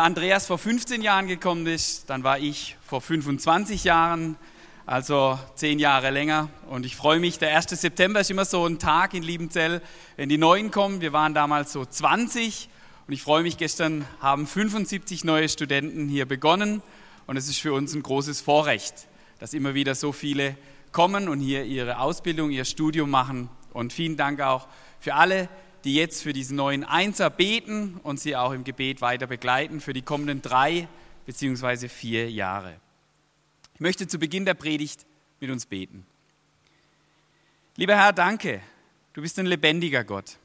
Der Andreas vor 15 Jahren gekommen ist, dann war ich vor 25 Jahren, also zehn Jahre länger. Und ich freue mich, der 1. September ist immer so ein Tag in Liebenzell, wenn die Neuen kommen. Wir waren damals so 20 und ich freue mich, gestern haben 75 neue Studenten hier begonnen und es ist für uns ein großes Vorrecht, dass immer wieder so viele kommen und hier ihre Ausbildung, ihr Studium machen. Und vielen Dank auch für alle, die jetzt für diesen neuen Einser beten und sie auch im Gebet weiter begleiten für die kommenden drei beziehungsweise vier Jahre. Ich möchte zu Beginn der Predigt mit uns beten. Lieber Herr, danke, du bist ein lebendiger Gott.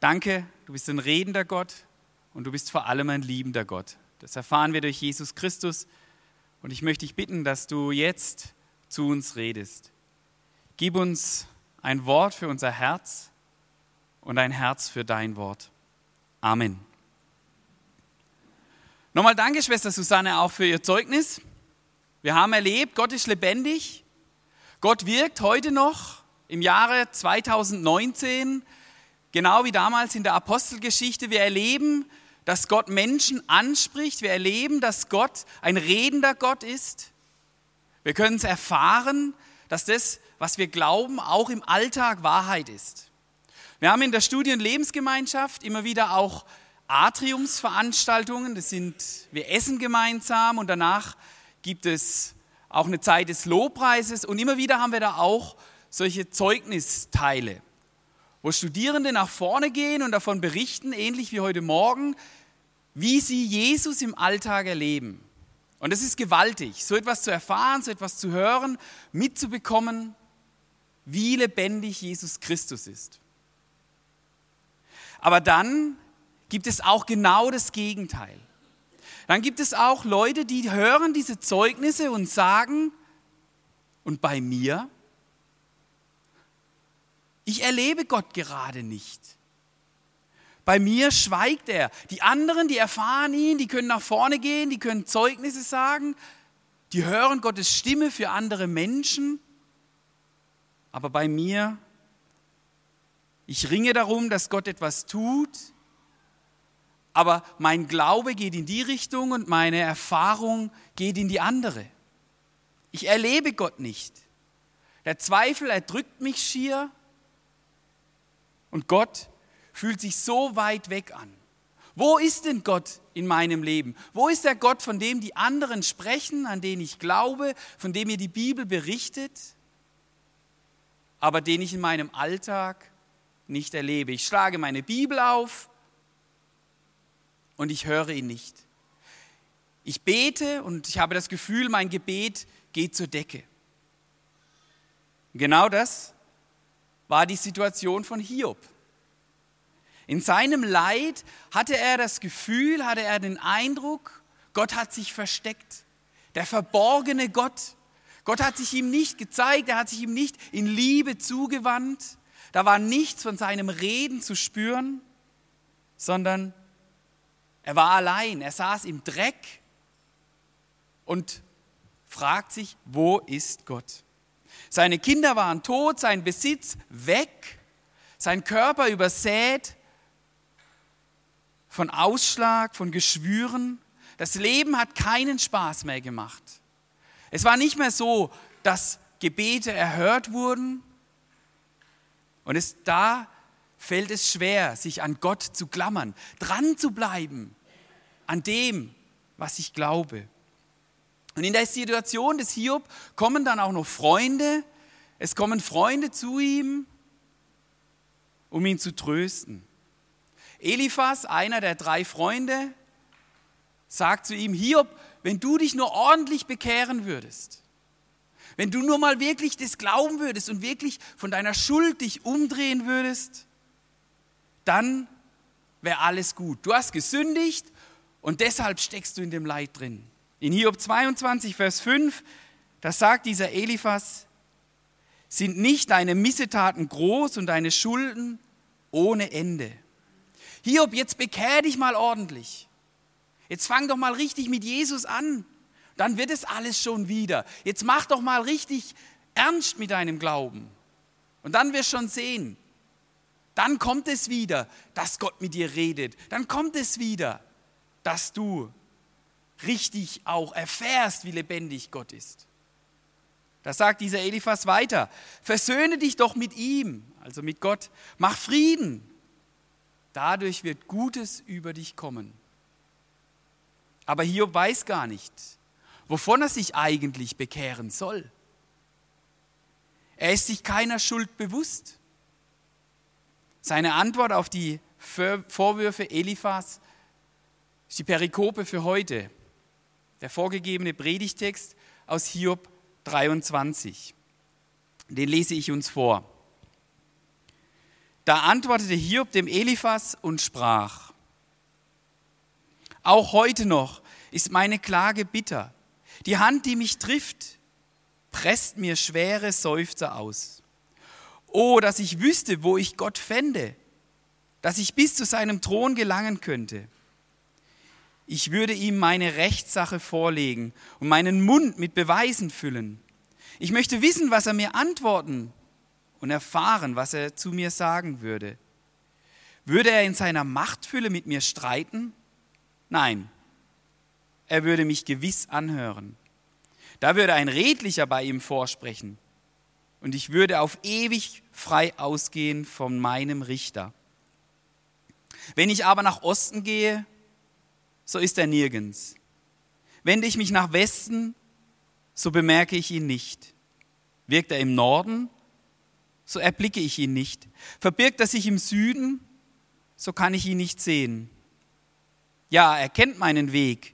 Danke, du bist ein redender Gott und du bist vor allem ein liebender Gott. Das erfahren wir durch Jesus Christus und ich möchte dich bitten, dass du jetzt zu uns redest. Gib uns ein Wort für unser Herz und ein Herz für dein Wort. Amen. Nochmal danke, Schwester Susanne, auch für Ihr Zeugnis. Wir haben erlebt, Gott ist lebendig. Gott wirkt heute noch im Jahre 2019, genau wie damals in der Apostelgeschichte. Wir erleben, dass Gott Menschen anspricht. Wir erleben, dass Gott ein redender Gott ist. Wir können es erfahren, dass das, was wir glauben, auch im Alltag Wahrheit ist. Wir haben in der Studien Lebensgemeinschaft immer wieder auch Atriumsveranstaltungen. Das sind, wir essen gemeinsam und danach gibt es auch eine Zeit des Lobpreises und immer wieder haben wir da auch solche Zeugnisteile, wo Studierende nach vorne gehen und davon berichten, ähnlich wie heute Morgen, wie sie Jesus im Alltag erleben. Und es ist gewaltig, so etwas zu erfahren, so etwas zu hören, mitzubekommen, wie lebendig Jesus Christus ist. Aber dann gibt es auch genau das Gegenteil. Dann gibt es auch Leute, die hören diese Zeugnisse und sagen, und bei mir, ich erlebe Gott gerade nicht. Bei mir schweigt er. Die anderen, die erfahren ihn, die können nach vorne gehen, die können Zeugnisse sagen, die hören Gottes Stimme für andere Menschen. Aber bei mir ich ringe darum, dass Gott etwas tut, aber mein Glaube geht in die Richtung und meine Erfahrung geht in die andere. Ich erlebe Gott nicht. Der Zweifel erdrückt mich schier und Gott fühlt sich so weit weg an. Wo ist denn Gott in meinem Leben? Wo ist der Gott, von dem die anderen sprechen, an den ich glaube, von dem mir die Bibel berichtet, aber den ich in meinem Alltag nicht erlebe. Ich schlage meine Bibel auf und ich höre ihn nicht. Ich bete und ich habe das Gefühl, mein Gebet geht zur Decke. Genau das war die Situation von Hiob. In seinem Leid hatte er das Gefühl, hatte er den Eindruck, Gott hat sich versteckt. Der verborgene Gott. Gott hat sich ihm nicht gezeigt, er hat sich ihm nicht in Liebe zugewandt. Da war nichts von seinem Reden zu spüren, sondern er war allein. Er saß im Dreck und fragt sich, wo ist Gott? Seine Kinder waren tot, sein Besitz weg, sein Körper übersät von Ausschlag, von Geschwüren. Das Leben hat keinen Spaß mehr gemacht. Es war nicht mehr so, dass Gebete erhört wurden, und es, da fällt es schwer, sich an Gott zu klammern, dran zu bleiben an dem, was ich glaube. Und in der Situation des Hiob kommen dann auch noch Freunde. Es kommen Freunde zu ihm, um ihn zu trösten. Eliphas, einer der drei Freunde, sagt zu ihm, Hiob, wenn du dich nur ordentlich bekehren würdest, wenn du nur mal wirklich das glauben würdest und wirklich von deiner Schuld dich umdrehen würdest, dann wäre alles gut. Du hast gesündigt und deshalb steckst du in dem Leid drin. In Hiob 22, Vers 5, da sagt dieser Eliphas, sind nicht deine Missetaten groß und deine Schulden ohne Ende. Hiob, jetzt bekehr dich mal ordentlich. Jetzt fang doch mal richtig mit Jesus an. Dann wird es alles schon wieder. Jetzt mach doch mal richtig ernst mit deinem Glauben. Und dann wirst du schon sehen. Dann kommt es wieder, dass Gott mit dir redet. Dann kommt es wieder, dass du richtig auch erfährst, wie lebendig Gott ist. Da sagt dieser Eliphas weiter, versöhne dich doch mit ihm, also mit Gott, mach Frieden. Dadurch wird Gutes über dich kommen. Aber Hiob weiß gar nicht, wovon er sich eigentlich bekehren soll. Er ist sich keiner Schuld bewusst. Seine Antwort auf die Vorwürfe Eliphas ist die Perikope für heute, der vorgegebene Predigtext aus Hiob 23. Den lese ich uns vor. Da antwortete Hiob dem Eliphas und sprach, auch heute noch ist meine Klage bitter. Die Hand, die mich trifft, presst mir schwere Seufzer aus. Oh, dass ich wüsste, wo ich Gott fände, dass ich bis zu seinem Thron gelangen könnte. Ich würde ihm meine Rechtssache vorlegen und meinen Mund mit Beweisen füllen. Ich möchte wissen, was er mir antworten und erfahren, was er zu mir sagen würde. Würde er in seiner Machtfülle mit mir streiten? Nein, er würde mich gewiss anhören. Da würde ein Redlicher bei ihm vorsprechen und ich würde auf ewig frei ausgehen von meinem Richter. Wenn ich aber nach Osten gehe, so ist er nirgends. Wende ich mich nach Westen, so bemerke ich ihn nicht. Wirkt er im Norden, so erblicke ich ihn nicht. Verbirgt er sich im Süden, so kann ich ihn nicht sehen. Ja, er kennt meinen Weg,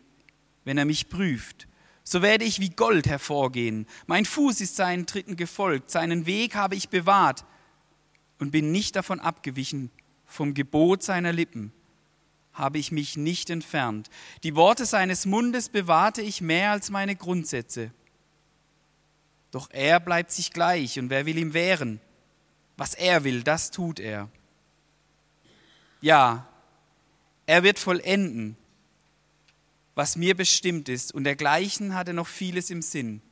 wenn er mich prüft. So werde ich wie Gold hervorgehen. Mein Fuß ist seinen Tritten gefolgt, seinen Weg habe ich bewahrt und bin nicht davon abgewichen. Vom Gebot seiner Lippen habe ich mich nicht entfernt. Die Worte seines Mundes bewahrte ich mehr als meine Grundsätze. Doch er bleibt sich gleich und wer will ihm wehren? Was er will, das tut er. Ja, er wird vollenden, was mir bestimmt ist, und dergleichen hat er noch vieles im Sinn.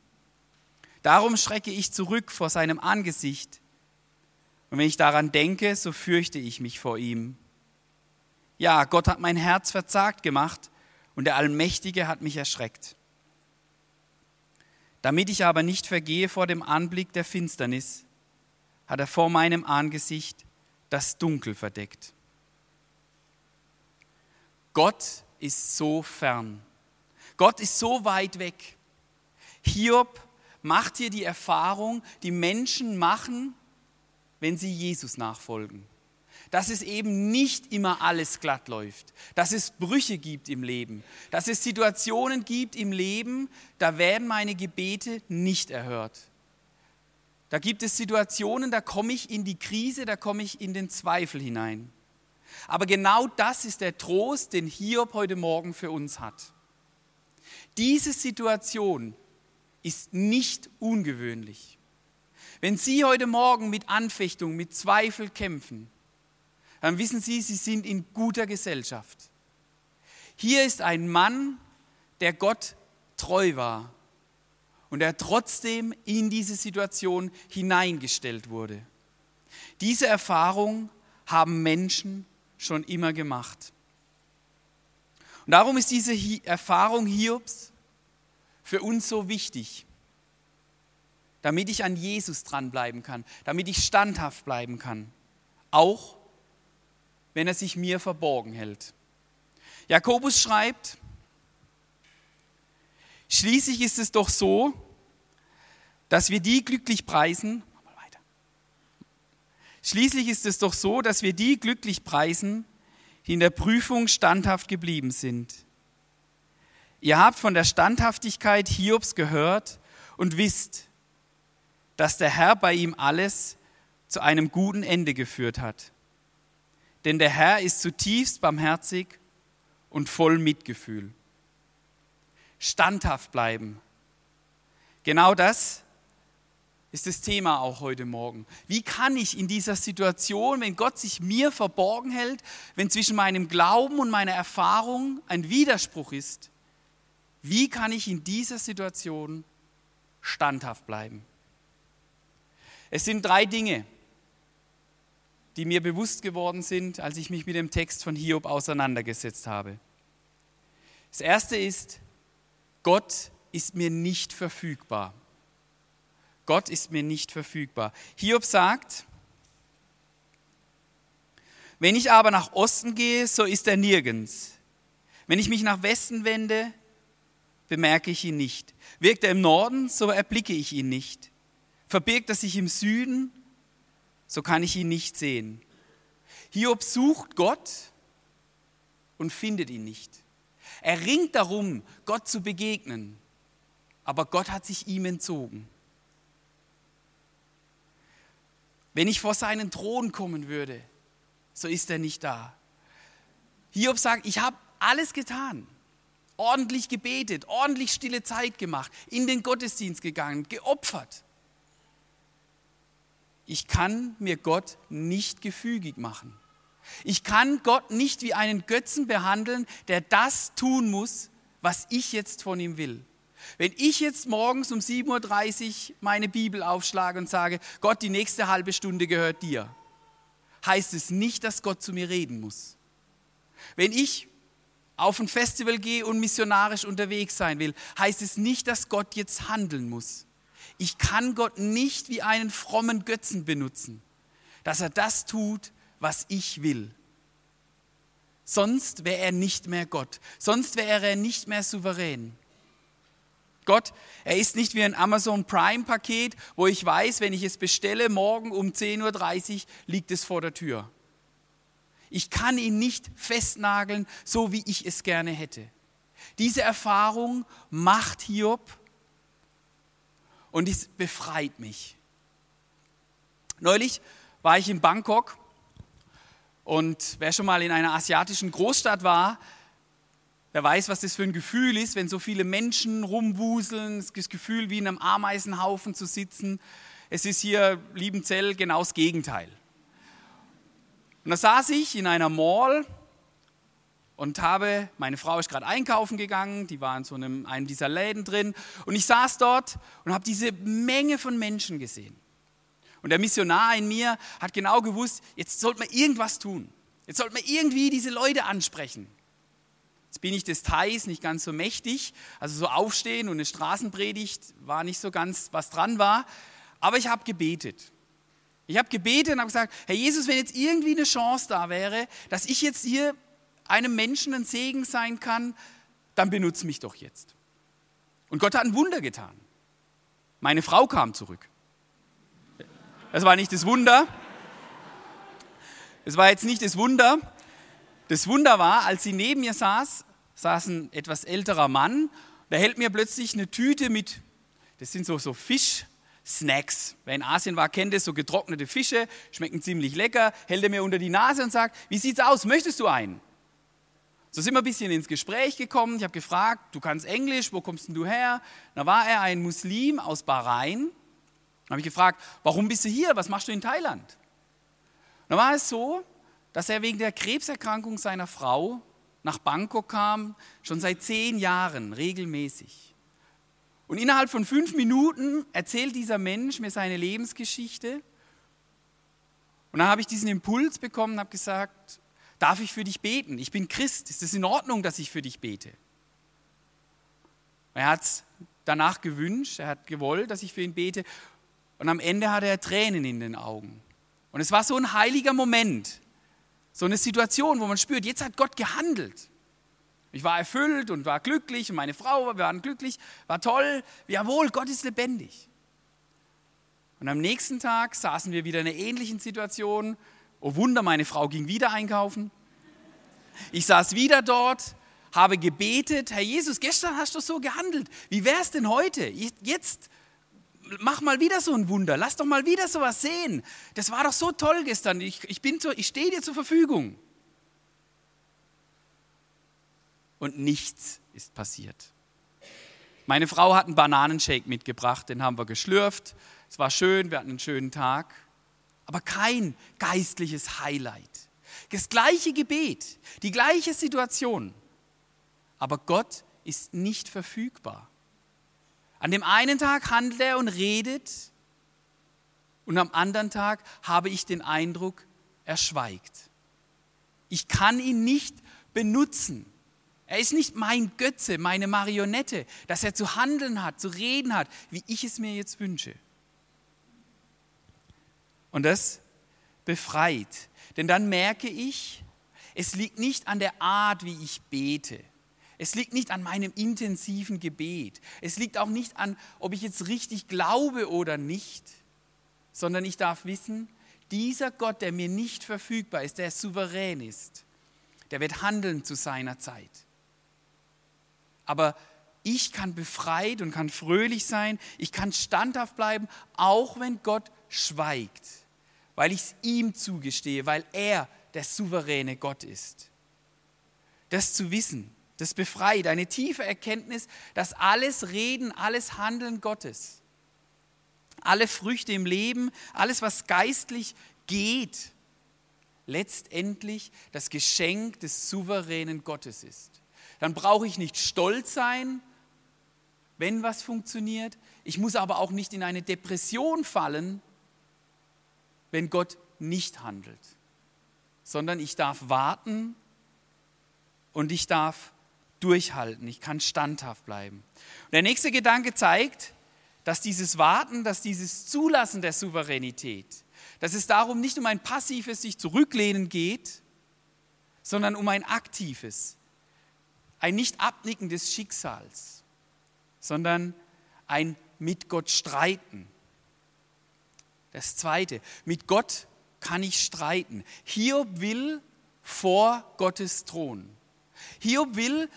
Darum schrecke ich zurück vor seinem Angesicht, und wenn ich daran denke, so fürchte ich mich vor ihm. Ja, Gott hat mein Herz verzagt gemacht, und der Allmächtige hat mich erschreckt. Damit ich aber nicht vergehe vor dem Anblick der Finsternis, hat er vor meinem Angesicht das Dunkel verdeckt. Gott ist so fern. Gott ist so weit weg. Hiob macht hier die Erfahrung, die Menschen machen, wenn sie Jesus nachfolgen. Dass es eben nicht immer alles glatt läuft, dass es Brüche gibt im Leben, dass es Situationen gibt im Leben, da werden meine Gebete nicht erhört. Da gibt es Situationen, da komme ich in die Krise, da komme ich in den Zweifel hinein. Aber genau das ist der Trost, den Hiob heute Morgen für uns hat. Diese Situation ist nicht ungewöhnlich. Wenn Sie heute Morgen mit Anfechtung, mit Zweifel kämpfen, dann wissen Sie, Sie sind in guter Gesellschaft. Hier ist ein Mann, der Gott treu war und der trotzdem in diese Situation hineingestellt wurde. Diese Erfahrung haben Menschen schon immer gemacht. Und darum ist diese Erfahrung Hiobs für uns so wichtig, damit ich an Jesus dranbleiben kann, damit ich standhaft bleiben kann, auch wenn er sich mir verborgen hält. Jakobus schreibt, schließlich ist es doch so, dass wir die glücklich preisen, Schließlich ist es doch so, dass wir die glücklich preisen, die in der Prüfung standhaft geblieben sind. Ihr habt von der Standhaftigkeit Hiobs gehört und wisst, dass der Herr bei ihm alles zu einem guten Ende geführt hat. denn der Herr ist zutiefst barmherzig und voll Mitgefühl. Standhaft bleiben. Genau das ist das Thema auch heute Morgen. Wie kann ich in dieser Situation, wenn Gott sich mir verborgen hält, wenn zwischen meinem Glauben und meiner Erfahrung ein Widerspruch ist, wie kann ich in dieser Situation standhaft bleiben? Es sind drei Dinge, die mir bewusst geworden sind, als ich mich mit dem Text von Hiob auseinandergesetzt habe. Das erste ist, Gott ist mir nicht verfügbar. Gott ist mir nicht verfügbar. Hiob sagt, wenn ich aber nach Osten gehe, so ist er nirgends. Wenn ich mich nach Westen wende, bemerke ich ihn nicht. Wirkt er im Norden, so erblicke ich ihn nicht. Verbirgt er sich im Süden, so kann ich ihn nicht sehen. Hiob sucht Gott und findet ihn nicht. Er ringt darum, Gott zu begegnen, aber Gott hat sich ihm entzogen. Wenn ich vor seinen Thron kommen würde, so ist er nicht da. Hiob sagt, ich habe alles getan, ordentlich gebetet, ordentlich stille Zeit gemacht, in den Gottesdienst gegangen, geopfert ich kann mir Gott nicht gefügig machen. Ich kann Gott nicht wie einen Götzen behandeln, der das tun muss, was ich jetzt von ihm will. Wenn ich jetzt morgens um 7.30 Uhr meine Bibel aufschlage und sage, Gott, die nächste halbe Stunde gehört dir, heißt es nicht, dass Gott zu mir reden muss. Wenn ich auf ein Festival gehe und missionarisch unterwegs sein will, heißt es nicht, dass Gott jetzt handeln muss. Ich kann Gott nicht wie einen frommen Götzen benutzen, dass er das tut, was ich will. Sonst wäre er nicht mehr Gott. Sonst wäre er nicht mehr souverän. Gott, er ist nicht wie ein Amazon Prime Paket, wo ich weiß, wenn ich es bestelle, morgen um 10.30 Uhr liegt es vor der Tür. Ich kann ihn nicht festnageln, so wie ich es gerne hätte. Diese Erfahrung macht Hiob und es befreit mich. Neulich war ich in Bangkok und wer schon mal in einer asiatischen Großstadt war, der weiß, was das für ein Gefühl ist, wenn so viele Menschen rumwuseln, das Gefühl, wie in einem Ameisenhaufen zu sitzen. Es ist hier Liebenzell genau das Gegenteil. Und da saß ich in einer Mall und habe, meine Frau ist gerade einkaufen gegangen, die war in so einem, einem dieser Läden drin und ich saß dort und habe diese Menge von Menschen gesehen. Und der Missionar in mir hat genau gewusst, jetzt sollte man irgendwas tun. Jetzt sollte man irgendwie diese Leute ansprechen. Jetzt bin ich des Thais nicht ganz so mächtig, also so aufstehen und eine Straßenpredigt war nicht so ganz, was dran war, aber ich habe gebetet. Ich habe gebetet und habe gesagt, Herr Jesus, wenn jetzt irgendwie eine Chance da wäre, dass ich jetzt hier einem Menschen ein Segen sein kann, dann benutze mich doch jetzt. Und Gott hat ein Wunder getan. Meine Frau kam zurück. Das war nicht das Wunder. Das war jetzt nicht das Wunder. Das Wunder war, als sie neben mir saß, saß ein etwas älterer Mann. Der hält mir plötzlich eine Tüte mit, das sind so, so Fisch-Snacks. Wer in Asien war, kennt es, so getrocknete Fische, schmecken ziemlich lecker. Hält er mir unter die Nase und sagt, wie sieht's aus, möchtest du einen? So sind wir ein bisschen ins Gespräch gekommen. Ich habe gefragt, du kannst Englisch, wo kommst denn du her? Da war er ein Muslim aus Bahrain. Da habe ich gefragt, warum bist du hier? Was machst du in Thailand? Da war es so, dass er wegen der Krebserkrankung seiner Frau nach Bangkok kam, schon seit zehn Jahren regelmäßig. Und innerhalb von fünf Minuten erzählt dieser Mensch mir seine Lebensgeschichte. Und dann habe ich diesen Impuls bekommen und habe gesagt, darf ich für dich beten? Ich bin Christ. Ist es in Ordnung, dass ich für dich bete? Er hat es danach gewünscht, er hat gewollt, dass ich für ihn bete. Und am Ende hatte er Tränen in den Augen. Und es war so ein heiliger Moment, so eine Situation, wo man spürt, jetzt hat Gott gehandelt. Ich war erfüllt und war glücklich und meine Frau, wir waren glücklich, war toll. Jawohl, Gott ist lebendig. Und am nächsten Tag saßen wir wieder in einer ähnlichen Situation Oh Wunder, meine Frau ging wieder einkaufen. Ich saß wieder dort, habe gebetet, Herr Jesus, gestern hast du so gehandelt. Wie wäre es denn heute? Jetzt mach mal wieder so ein Wunder, lass doch mal wieder sowas sehen. Das war doch so toll gestern, ich, ich, ich stehe dir zur Verfügung. Und nichts ist passiert. Meine Frau hat einen Bananenshake mitgebracht, den haben wir geschlürft. Es war schön, wir hatten einen schönen Tag. Aber kein geistliches Highlight. Das gleiche Gebet, die gleiche Situation. Aber Gott ist nicht verfügbar. An dem einen Tag handelt er und redet und am anderen Tag habe ich den Eindruck, er schweigt. Ich kann ihn nicht benutzen. Er ist nicht mein Götze, meine Marionette, dass er zu handeln hat, zu reden hat, wie ich es mir jetzt wünsche. Und das befreit. Denn dann merke ich, es liegt nicht an der Art, wie ich bete. Es liegt nicht an meinem intensiven Gebet. Es liegt auch nicht an, ob ich jetzt richtig glaube oder nicht, sondern ich darf wissen, dieser Gott, der mir nicht verfügbar ist, der souverän ist, der wird handeln zu seiner Zeit aber ich kann befreit und kann fröhlich sein, ich kann standhaft bleiben, auch wenn Gott schweigt, weil ich es ihm zugestehe, weil er der souveräne Gott ist. Das zu wissen, das befreit, eine tiefe Erkenntnis, dass alles Reden, alles Handeln Gottes, alle Früchte im Leben, alles, was geistlich geht, letztendlich das Geschenk des souveränen Gottes ist dann brauche ich nicht stolz sein, wenn was funktioniert. Ich muss aber auch nicht in eine Depression fallen, wenn Gott nicht handelt, sondern ich darf warten und ich darf durchhalten, ich kann standhaft bleiben. Und der nächste Gedanke zeigt, dass dieses Warten, dass dieses Zulassen der Souveränität, dass es darum nicht um ein passives sich zurücklehnen geht, sondern um ein aktives ein nicht abnicken des Schicksals, sondern ein mit Gott streiten. Das Zweite, mit Gott kann ich streiten. Hiob will vor Gottes Thron. Hiob will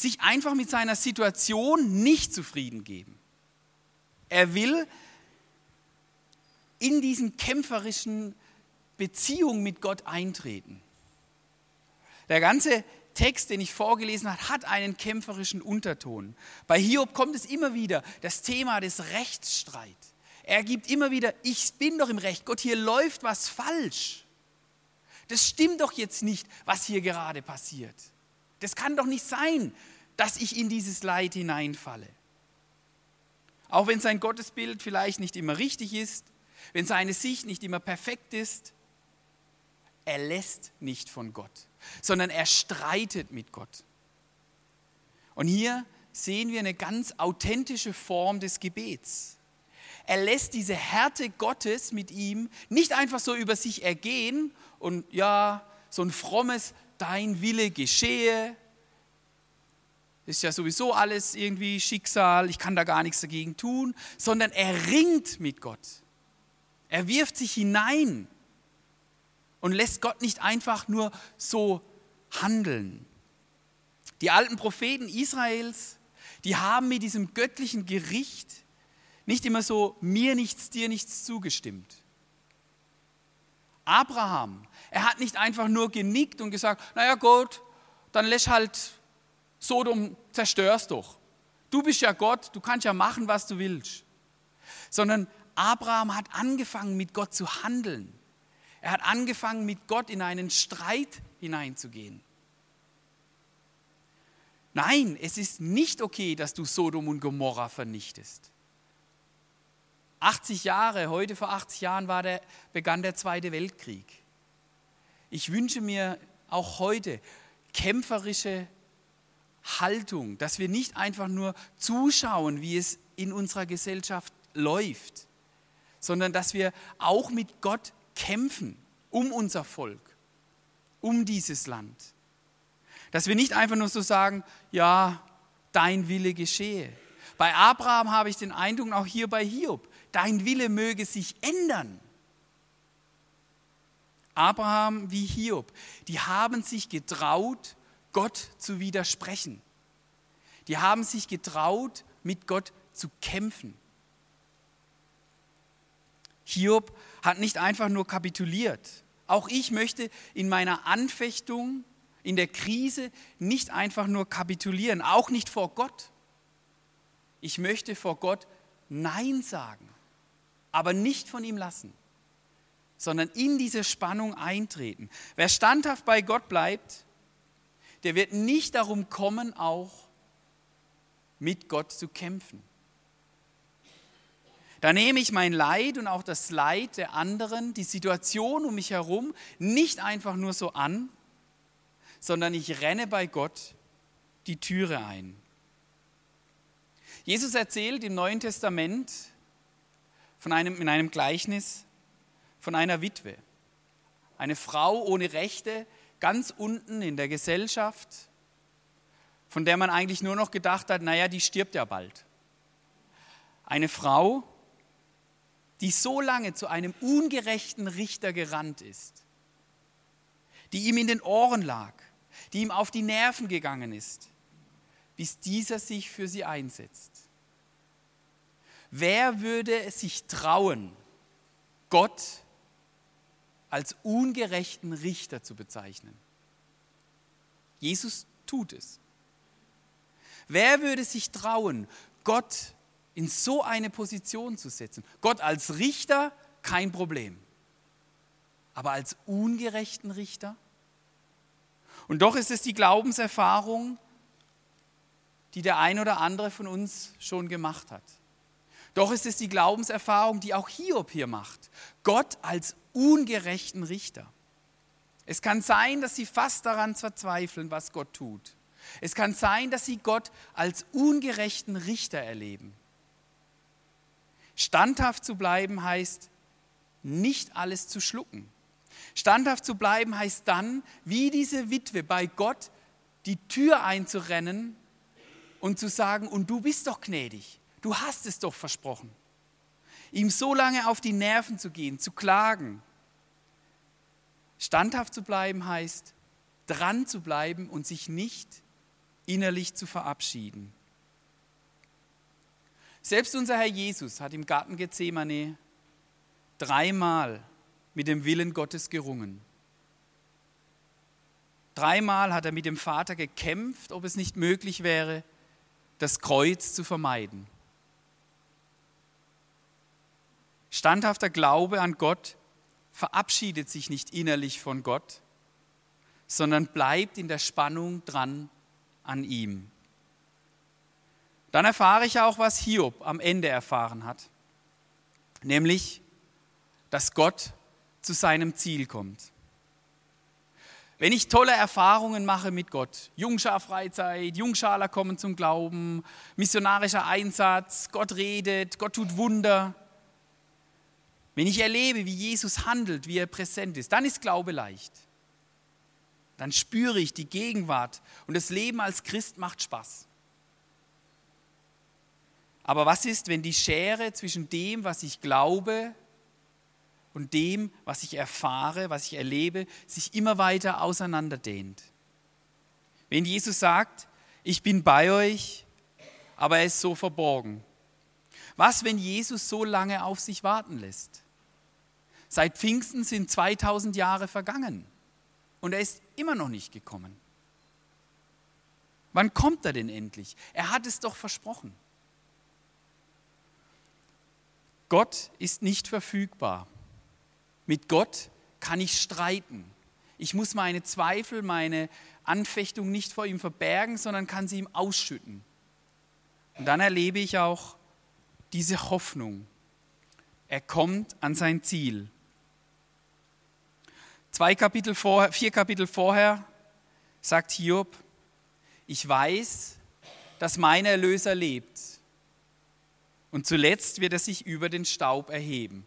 sich einfach mit seiner Situation nicht zufrieden geben. Er will in diesen kämpferischen Beziehung mit Gott eintreten. Der ganze Text, den ich vorgelesen habe, hat einen kämpferischen Unterton. Bei Hiob kommt es immer wieder, das Thema des Rechtsstreits. Er gibt immer wieder, ich bin doch im Recht, Gott, hier läuft was falsch. Das stimmt doch jetzt nicht, was hier gerade passiert. Das kann doch nicht sein, dass ich in dieses Leid hineinfalle. Auch wenn sein Gottesbild vielleicht nicht immer richtig ist, wenn seine Sicht nicht immer perfekt ist, er lässt nicht von Gott, sondern er streitet mit Gott. Und hier sehen wir eine ganz authentische Form des Gebets. Er lässt diese Härte Gottes mit ihm nicht einfach so über sich ergehen und ja, so ein frommes Dein Wille geschehe. Ist ja sowieso alles irgendwie Schicksal, ich kann da gar nichts dagegen tun, sondern er ringt mit Gott. Er wirft sich hinein und lässt Gott nicht einfach nur so handeln. Die alten Propheten Israels, die haben mit diesem göttlichen Gericht nicht immer so mir nichts, dir nichts zugestimmt. Abraham, er hat nicht einfach nur genickt und gesagt, naja Gott, dann lässt halt Sodom, zerstörst doch. Du bist ja Gott, du kannst ja machen, was du willst. Sondern Abraham hat angefangen, mit Gott zu handeln. Er hat angefangen, mit Gott in einen Streit hineinzugehen. Nein, es ist nicht okay, dass du Sodom und Gomorra vernichtest. 80 Jahre, heute vor 80 Jahren war der, begann der Zweite Weltkrieg. Ich wünsche mir auch heute kämpferische Haltung, dass wir nicht einfach nur zuschauen, wie es in unserer Gesellschaft läuft, sondern dass wir auch mit Gott kämpfen um unser Volk, um dieses Land. Dass wir nicht einfach nur so sagen, ja, dein Wille geschehe. Bei Abraham habe ich den Eindruck, auch hier bei Hiob, dein Wille möge sich ändern. Abraham wie Hiob, die haben sich getraut, Gott zu widersprechen. Die haben sich getraut, mit Gott zu kämpfen. Hiob hat nicht einfach nur kapituliert. Auch ich möchte in meiner Anfechtung, in der Krise nicht einfach nur kapitulieren, auch nicht vor Gott. Ich möchte vor Gott Nein sagen, aber nicht von ihm lassen, sondern in diese Spannung eintreten. Wer standhaft bei Gott bleibt, der wird nicht darum kommen, auch mit Gott zu kämpfen. Da nehme ich mein Leid und auch das Leid der anderen, die Situation um mich herum, nicht einfach nur so an, sondern ich renne bei Gott die Türe ein. Jesus erzählt im Neuen Testament von einem, in einem Gleichnis von einer Witwe. Eine Frau ohne Rechte, ganz unten in der Gesellschaft, von der man eigentlich nur noch gedacht hat, naja, die stirbt ja bald. Eine Frau, die so lange zu einem ungerechten Richter gerannt ist, die ihm in den Ohren lag, die ihm auf die Nerven gegangen ist, bis dieser sich für sie einsetzt. Wer würde sich trauen, Gott als ungerechten Richter zu bezeichnen? Jesus tut es. Wer würde sich trauen, Gott in so eine Position zu setzen. Gott als Richter kein Problem, aber als ungerechten Richter? Und doch ist es die Glaubenserfahrung, die der ein oder andere von uns schon gemacht hat. Doch ist es die Glaubenserfahrung, die auch Hiob hier macht. Gott als ungerechten Richter. Es kann sein, dass sie fast daran verzweifeln, was Gott tut. Es kann sein, dass sie Gott als ungerechten Richter erleben. Standhaft zu bleiben heißt, nicht alles zu schlucken. Standhaft zu bleiben heißt dann, wie diese Witwe bei Gott die Tür einzurennen und zu sagen, und du bist doch gnädig, du hast es doch versprochen. Ihm so lange auf die Nerven zu gehen, zu klagen. Standhaft zu bleiben heißt, dran zu bleiben und sich nicht innerlich zu verabschieden. Selbst unser Herr Jesus hat im Garten Gethsemane dreimal mit dem Willen Gottes gerungen. Dreimal hat er mit dem Vater gekämpft, ob es nicht möglich wäre, das Kreuz zu vermeiden. Standhafter Glaube an Gott verabschiedet sich nicht innerlich von Gott, sondern bleibt in der Spannung dran an ihm. Dann erfahre ich auch, was Hiob am Ende erfahren hat, nämlich, dass Gott zu seinem Ziel kommt. Wenn ich tolle Erfahrungen mache mit Gott, Jungschar-Freizeit, Jungschaler kommen zum Glauben, missionarischer Einsatz, Gott redet, Gott tut Wunder, wenn ich erlebe, wie Jesus handelt, wie er präsent ist, dann ist Glaube leicht. Dann spüre ich die Gegenwart und das Leben als Christ macht Spaß. Aber was ist, wenn die Schere zwischen dem, was ich glaube und dem, was ich erfahre, was ich erlebe, sich immer weiter auseinanderdehnt? Wenn Jesus sagt, ich bin bei euch, aber er ist so verborgen. Was, wenn Jesus so lange auf sich warten lässt? Seit Pfingsten sind 2000 Jahre vergangen und er ist immer noch nicht gekommen. Wann kommt er denn endlich? Er hat es doch versprochen. Gott ist nicht verfügbar. Mit Gott kann ich streiten. Ich muss meine Zweifel, meine Anfechtung nicht vor ihm verbergen, sondern kann sie ihm ausschütten. Und dann erlebe ich auch diese Hoffnung. Er kommt an sein Ziel. Zwei Kapitel vorher, vier Kapitel vorher sagt Hiob, ich weiß, dass mein Erlöser lebt und zuletzt wird er sich über den Staub erheben.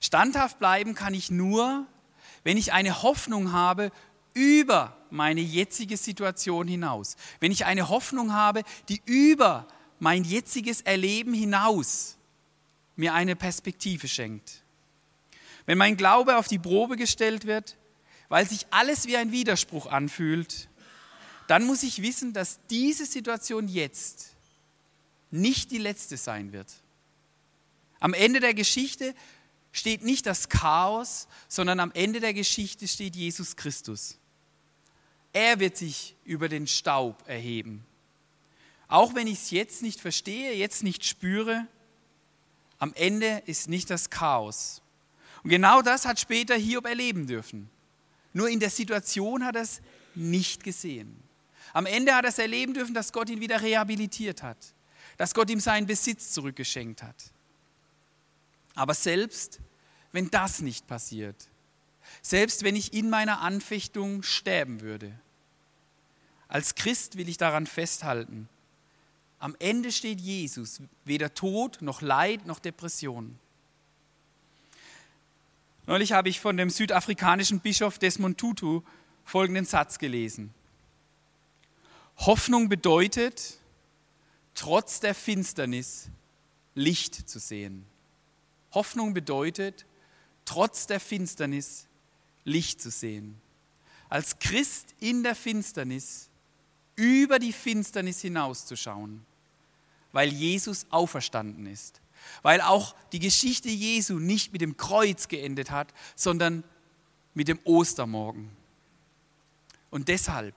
Standhaft bleiben kann ich nur, wenn ich eine Hoffnung habe über meine jetzige Situation hinaus. Wenn ich eine Hoffnung habe, die über mein jetziges Erleben hinaus mir eine Perspektive schenkt. Wenn mein Glaube auf die Probe gestellt wird, weil sich alles wie ein Widerspruch anfühlt, dann muss ich wissen, dass diese Situation jetzt nicht die letzte sein wird. Am Ende der Geschichte steht nicht das Chaos, sondern am Ende der Geschichte steht Jesus Christus. Er wird sich über den Staub erheben. Auch wenn ich es jetzt nicht verstehe, jetzt nicht spüre, am Ende ist nicht das Chaos. Und genau das hat später Hiob erleben dürfen. Nur in der Situation hat er es nicht gesehen. Am Ende hat er es erleben dürfen, dass Gott ihn wieder rehabilitiert hat, dass Gott ihm seinen Besitz zurückgeschenkt hat. Aber selbst wenn das nicht passiert, selbst wenn ich in meiner Anfechtung sterben würde, als Christ will ich daran festhalten, am Ende steht Jesus, weder Tod noch Leid noch Depression. Neulich habe ich von dem südafrikanischen Bischof Desmond Tutu folgenden Satz gelesen. Hoffnung bedeutet, trotz der Finsternis Licht zu sehen. Hoffnung bedeutet, trotz der Finsternis Licht zu sehen. Als Christ in der Finsternis über die Finsternis hinauszuschauen, weil Jesus auferstanden ist, weil auch die Geschichte Jesu nicht mit dem Kreuz geendet hat, sondern mit dem Ostermorgen. Und deshalb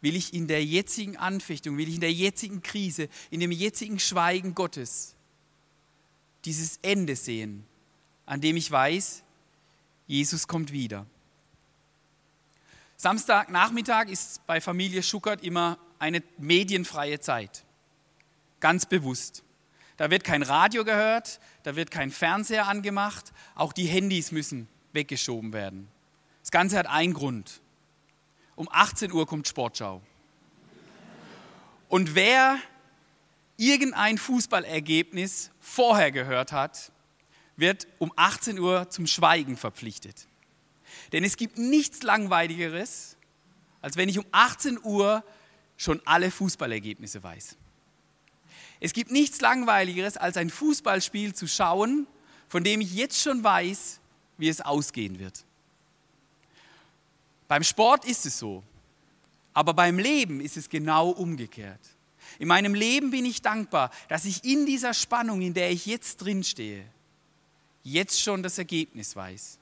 will ich in der jetzigen Anfechtung, will ich in der jetzigen Krise, in dem jetzigen Schweigen Gottes dieses Ende sehen, an dem ich weiß, Jesus kommt wieder. Samstagnachmittag ist bei Familie Schuckert immer eine medienfreie Zeit. Ganz bewusst. Da wird kein Radio gehört, da wird kein Fernseher angemacht, auch die Handys müssen weggeschoben werden. Das Ganze hat einen Grund. Um 18 Uhr kommt Sportschau. Und wer irgendein Fußballergebnis vorher gehört hat, wird um 18 Uhr zum Schweigen verpflichtet. Denn es gibt nichts Langweiligeres, als wenn ich um 18 Uhr schon alle Fußballergebnisse weiß. Es gibt nichts Langweiligeres, als ein Fußballspiel zu schauen, von dem ich jetzt schon weiß, wie es ausgehen wird. Beim Sport ist es so, aber beim Leben ist es genau umgekehrt. In meinem Leben bin ich dankbar, dass ich in dieser Spannung, in der ich jetzt drinstehe, jetzt schon das Ergebnis weiß.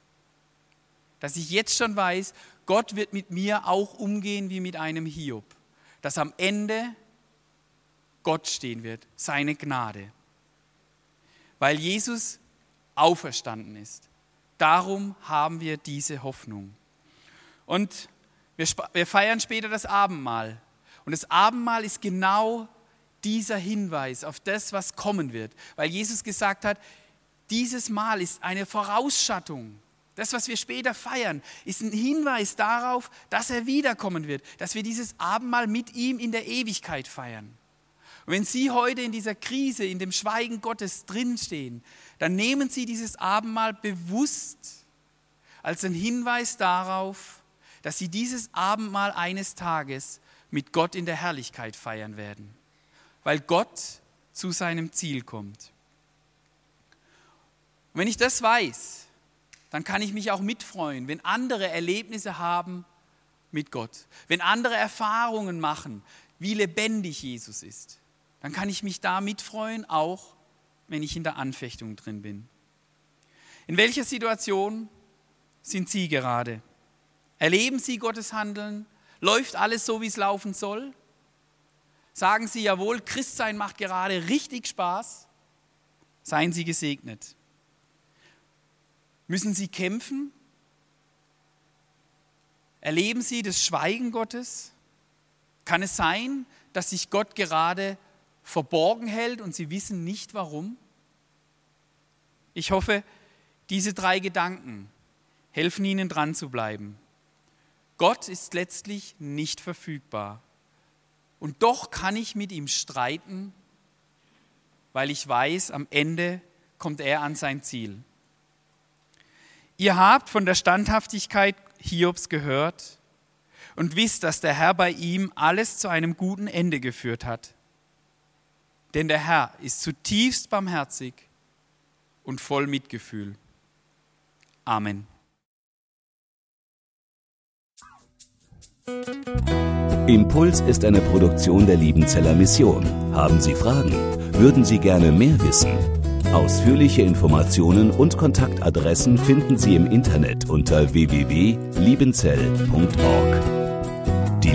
Dass ich jetzt schon weiß, Gott wird mit mir auch umgehen wie mit einem Hiob. Dass am Ende Gott stehen wird, seine Gnade. Weil Jesus auferstanden ist. Darum haben wir diese Hoffnung. Und wir, wir feiern später das Abendmahl. Und das Abendmahl ist genau dieser Hinweis auf das, was kommen wird. Weil Jesus gesagt hat, dieses Mahl ist eine Vorausschattung. Das, was wir später feiern, ist ein Hinweis darauf, dass er wiederkommen wird, dass wir dieses Abendmahl mit ihm in der Ewigkeit feiern. Und wenn Sie heute in dieser Krise, in dem Schweigen Gottes drinstehen, dann nehmen Sie dieses Abendmahl bewusst als ein Hinweis darauf, dass Sie dieses Abendmahl eines Tages mit Gott in der Herrlichkeit feiern werden, weil Gott zu seinem Ziel kommt. Und wenn ich das weiß, dann kann ich mich auch mitfreuen, wenn andere Erlebnisse haben mit Gott, wenn andere Erfahrungen machen, wie lebendig Jesus ist, dann kann ich mich da mitfreuen, auch wenn ich in der Anfechtung drin bin. In welcher Situation sind Sie gerade? Erleben Sie Gottes Handeln? Läuft alles so, wie es laufen soll? Sagen Sie, jawohl, Christsein macht gerade richtig Spaß? Seien Sie gesegnet. Müssen Sie kämpfen? Erleben Sie das Schweigen Gottes? Kann es sein, dass sich Gott gerade verborgen hält und Sie wissen nicht warum? Ich hoffe, diese drei Gedanken helfen Ihnen dran zu bleiben. Gott ist letztlich nicht verfügbar. Und doch kann ich mit ihm streiten, weil ich weiß, am Ende kommt er an sein Ziel. Ihr habt von der Standhaftigkeit Hiobs gehört und wisst, dass der Herr bei ihm alles zu einem guten Ende geführt hat. Denn der Herr ist zutiefst barmherzig und voll Mitgefühl. Amen. Impuls ist eine Produktion der Liebenzeller Mission. Haben Sie Fragen? Würden Sie gerne mehr wissen? Ausführliche Informationen und Kontaktadressen finden Sie im Internet unter www.liebenzell.org.